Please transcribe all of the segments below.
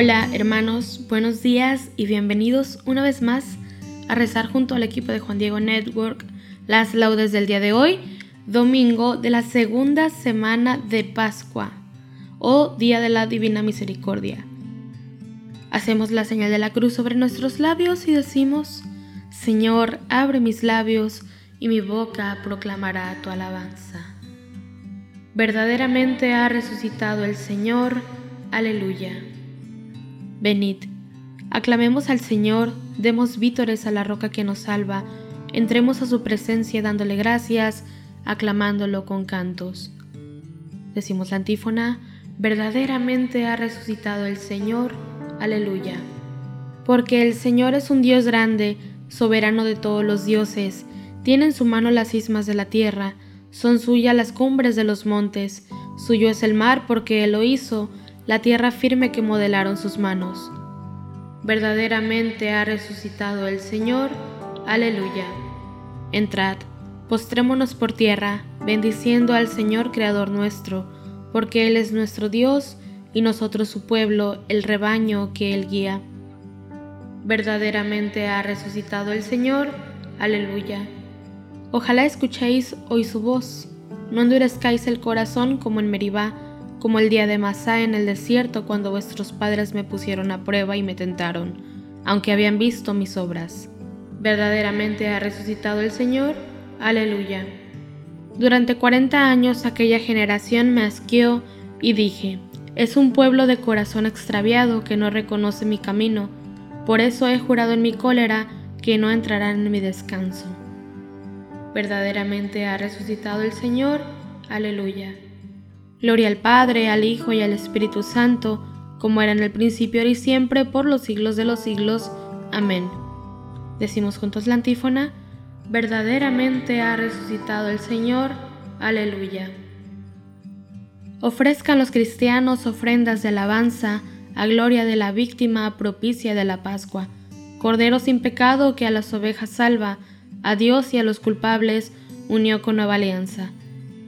Hola hermanos, buenos días y bienvenidos una vez más a rezar junto al equipo de Juan Diego Network las laudes del día de hoy, domingo de la segunda semana de Pascua o Día de la Divina Misericordia. Hacemos la señal de la cruz sobre nuestros labios y decimos, Señor, abre mis labios y mi boca proclamará tu alabanza. Verdaderamente ha resucitado el Señor, aleluya. Venid, aclamemos al Señor, demos vítores a la roca que nos salva, entremos a su presencia dándole gracias, aclamándolo con cantos. Decimos la antífona, verdaderamente ha resucitado el Señor, aleluya. Porque el Señor es un Dios grande, soberano de todos los dioses, tiene en su mano las ismas de la tierra, son suyas las cumbres de los montes, suyo es el mar porque Él lo hizo, la tierra firme que modelaron sus manos. Verdaderamente ha resucitado el Señor, aleluya. Entrad, postrémonos por tierra, bendiciendo al Señor Creador nuestro, porque Él es nuestro Dios y nosotros su pueblo, el rebaño que Él guía. Verdaderamente ha resucitado el Señor, aleluya. Ojalá escuchéis hoy su voz, no endurezcáis el corazón como en Meribá, como el día de Masá en el desierto cuando vuestros padres me pusieron a prueba y me tentaron, aunque habían visto mis obras. Verdaderamente ha resucitado el Señor, aleluya. Durante cuarenta años aquella generación me asqueó y dije, es un pueblo de corazón extraviado que no reconoce mi camino, por eso he jurado en mi cólera que no entrarán en mi descanso. Verdaderamente ha resucitado el Señor, aleluya. Gloria al Padre, al Hijo y al Espíritu Santo, como era en el principio, ahora y siempre, por los siglos de los siglos. Amén. Decimos juntos la antífona, verdaderamente ha resucitado el Señor. Aleluya. Ofrezcan los cristianos ofrendas de alabanza a gloria de la víctima propicia de la Pascua, Cordero sin pecado que a las ovejas salva, a Dios y a los culpables unió con nueva alianza.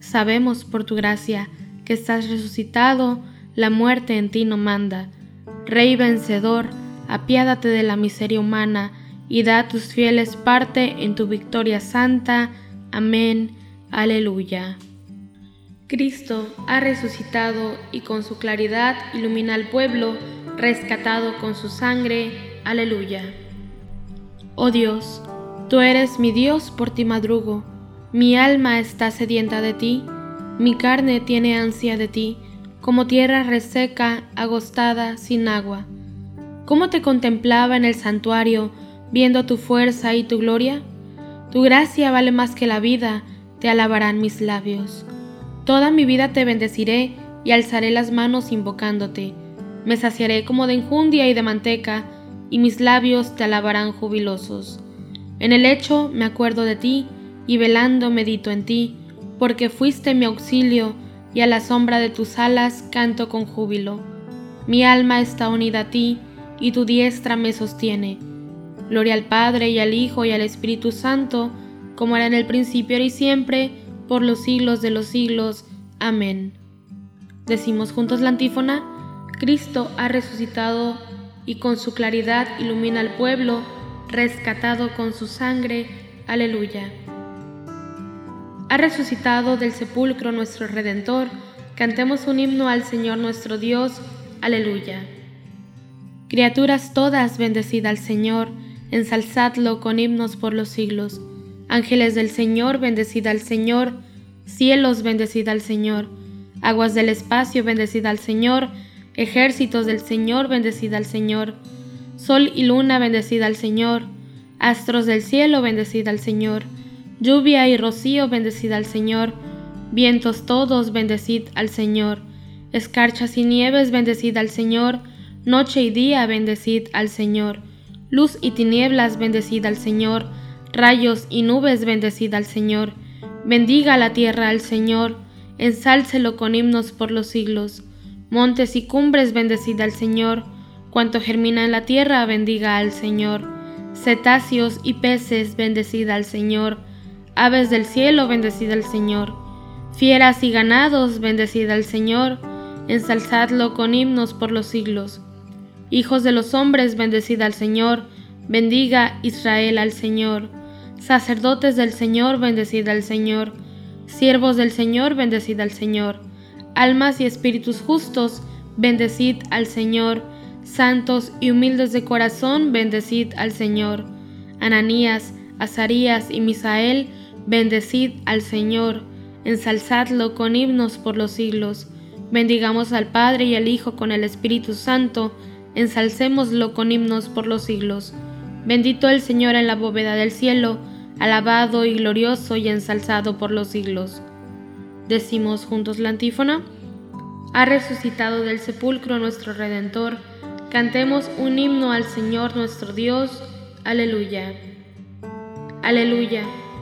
Sabemos por tu gracia que estás resucitado, la muerte en ti no manda. Rey vencedor, apiádate de la miseria humana y da a tus fieles parte en tu victoria santa. Amén. Aleluya. Cristo ha resucitado y con su claridad ilumina al pueblo, rescatado con su sangre. Aleluya. Oh Dios, tú eres mi Dios, por ti madrugo mi alma está sedienta de ti, mi carne tiene ansia de ti, como tierra reseca, agostada, sin agua. Cómo te contemplaba en el santuario, viendo tu fuerza y tu gloria? Tu gracia vale más que la vida, te alabarán mis labios. Toda mi vida te bendeciré y alzaré las manos invocándote. Me saciaré como de enjundia y de manteca, y mis labios te alabarán jubilosos. En el hecho me acuerdo de ti, y velando medito en ti, porque fuiste mi auxilio, y a la sombra de tus alas canto con júbilo. Mi alma está unida a ti, y tu diestra me sostiene. Gloria al Padre y al Hijo y al Espíritu Santo, como era en el principio, y siempre, por los siglos de los siglos. Amén. Decimos juntos la antífona, Cristo ha resucitado y con su claridad ilumina al pueblo, rescatado con su sangre. Aleluya. Ha resucitado del sepulcro nuestro Redentor, cantemos un himno al Señor nuestro Dios. Aleluya. Criaturas todas, bendecid al Señor, ensalzadlo con himnos por los siglos. Ángeles del Señor, bendecid al Señor, cielos, bendecid al Señor, aguas del espacio, bendecid al Señor, ejércitos del Señor, bendecid al Señor, sol y luna, bendecid al Señor, astros del cielo, bendecid al Señor Lluvia y rocío, bendecid al Señor. Vientos todos, bendecid al Señor. Escarchas y nieves, bendecid al Señor. Noche y día, bendecid al Señor. Luz y tinieblas, bendecid al Señor. Rayos y nubes, bendecid al Señor. Bendiga la tierra al Señor. Ensálcelo con himnos por los siglos. Montes y cumbres, bendecid al Señor. Cuanto germina en la tierra, bendiga al Señor. Cetáceos y peces, bendecid al Señor Aves del cielo, bendecid al Señor. Fieras y ganados, bendecid al Señor. Ensalzadlo con himnos por los siglos. Hijos de los hombres, bendecid al Señor. Bendiga Israel al Señor. Sacerdotes del Señor, bendecid al Señor. Siervos del Señor, bendecid al Señor. Almas y espíritus justos, bendecid al Señor. Santos y humildes de corazón, bendecid al Señor. Ananías, Azarías y Misael, Bendecid al Señor, ensalzadlo con himnos por los siglos. Bendigamos al Padre y al Hijo con el Espíritu Santo, ensalcémoslo con himnos por los siglos. Bendito el Señor en la bóveda del cielo, alabado y glorioso y ensalzado por los siglos. Decimos juntos la antífona. Ha resucitado del sepulcro nuestro Redentor. Cantemos un himno al Señor nuestro Dios. Aleluya. Aleluya.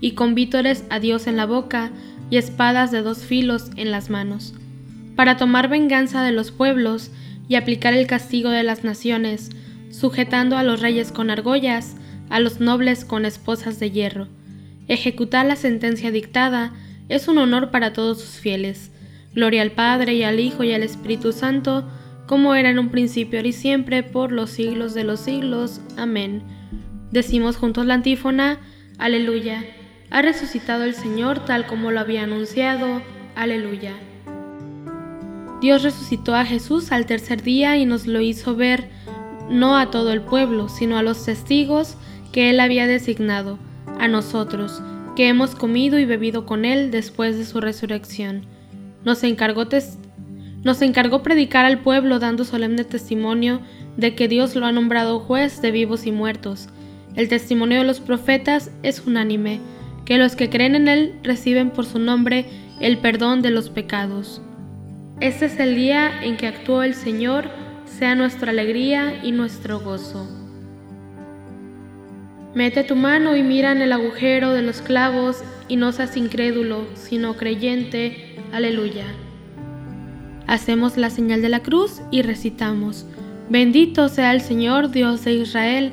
y con vítores a Dios en la boca y espadas de dos filos en las manos, para tomar venganza de los pueblos y aplicar el castigo de las naciones, sujetando a los reyes con argollas, a los nobles con esposas de hierro. Ejecutar la sentencia dictada es un honor para todos sus fieles. Gloria al Padre y al Hijo y al Espíritu Santo, como era en un principio, y siempre, por los siglos de los siglos. Amén. Decimos juntos la antífona, Aleluya. Ha resucitado el Señor tal como lo había anunciado. Aleluya. Dios resucitó a Jesús al tercer día y nos lo hizo ver no a todo el pueblo, sino a los testigos que Él había designado, a nosotros, que hemos comido y bebido con Él después de su resurrección. Nos encargó, nos encargó predicar al pueblo dando solemne testimonio de que Dios lo ha nombrado juez de vivos y muertos. El testimonio de los profetas es unánime que los que creen en Él reciben por su nombre el perdón de los pecados. Este es el día en que actuó el Señor, sea nuestra alegría y nuestro gozo. Mete tu mano y mira en el agujero de los clavos y no seas incrédulo, sino creyente. Aleluya. Hacemos la señal de la cruz y recitamos, Bendito sea el Señor Dios de Israel,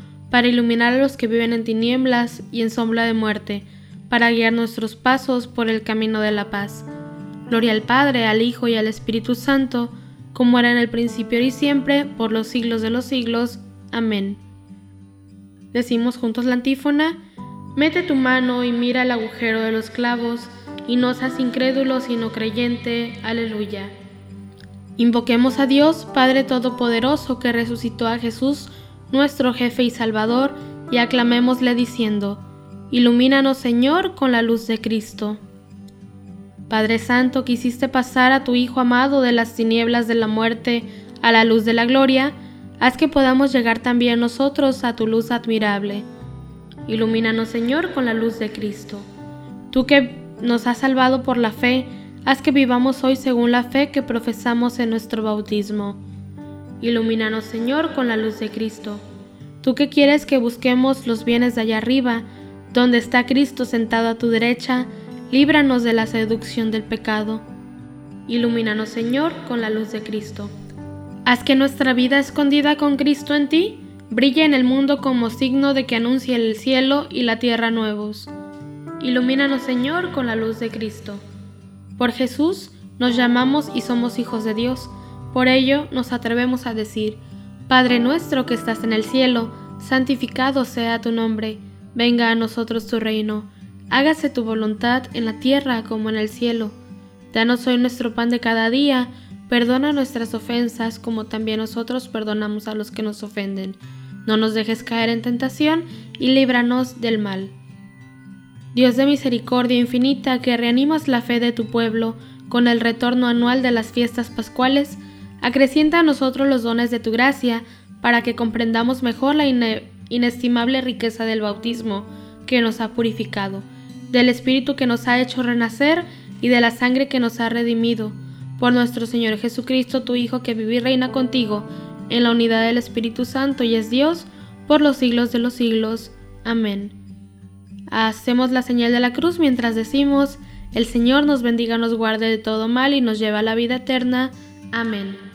para iluminar a los que viven en tinieblas y en sombra de muerte, para guiar nuestros pasos por el camino de la paz. Gloria al Padre, al Hijo y al Espíritu Santo, como era en el principio y siempre, por los siglos de los siglos. Amén. Decimos juntos la antífona, mete tu mano y mira el agujero de los clavos, y no seas incrédulo sino creyente. Aleluya. Invoquemos a Dios, Padre Todopoderoso, que resucitó a Jesús, nuestro jefe y Salvador, y aclamémosle diciendo, Ilumínanos Señor con la luz de Cristo. Padre Santo, que hiciste pasar a tu Hijo amado de las tinieblas de la muerte a la luz de la gloria, haz que podamos llegar también nosotros a tu luz admirable. Ilumínanos, Señor, con la luz de Cristo. Tú que nos has salvado por la fe, haz que vivamos hoy según la fe que profesamos en nuestro bautismo. Ilumínanos, Señor, con la luz de Cristo. Tú que quieres que busquemos los bienes de allá arriba, donde está Cristo sentado a tu derecha, líbranos de la seducción del pecado. Ilumínanos, Señor, con la luz de Cristo. Haz que nuestra vida escondida con Cristo en ti brille en el mundo como signo de que anuncie el cielo y la tierra nuevos. Ilumínanos, Señor, con la luz de Cristo. Por Jesús nos llamamos y somos hijos de Dios. Por ello nos atrevemos a decir, Padre nuestro que estás en el cielo, santificado sea tu nombre, venga a nosotros tu reino hágase tu voluntad en la tierra como en el cielo. Danos hoy nuestro pan de cada día, perdona nuestras ofensas como también nosotros perdonamos a los que nos ofenden. No nos dejes caer en tentación y líbranos del mal. Dios de misericordia infinita, que reanimas la fe de tu pueblo con el retorno anual de las fiestas pascuales, acrecienta a nosotros los dones de tu gracia, para que comprendamos mejor la inestimable riqueza del bautismo que nos ha purificado del Espíritu que nos ha hecho renacer y de la sangre que nos ha redimido, por nuestro Señor Jesucristo, tu Hijo, que vive y reina contigo, en la unidad del Espíritu Santo y es Dios, por los siglos de los siglos. Amén. Hacemos la señal de la cruz mientras decimos, el Señor nos bendiga, nos guarde de todo mal y nos lleva a la vida eterna. Amén.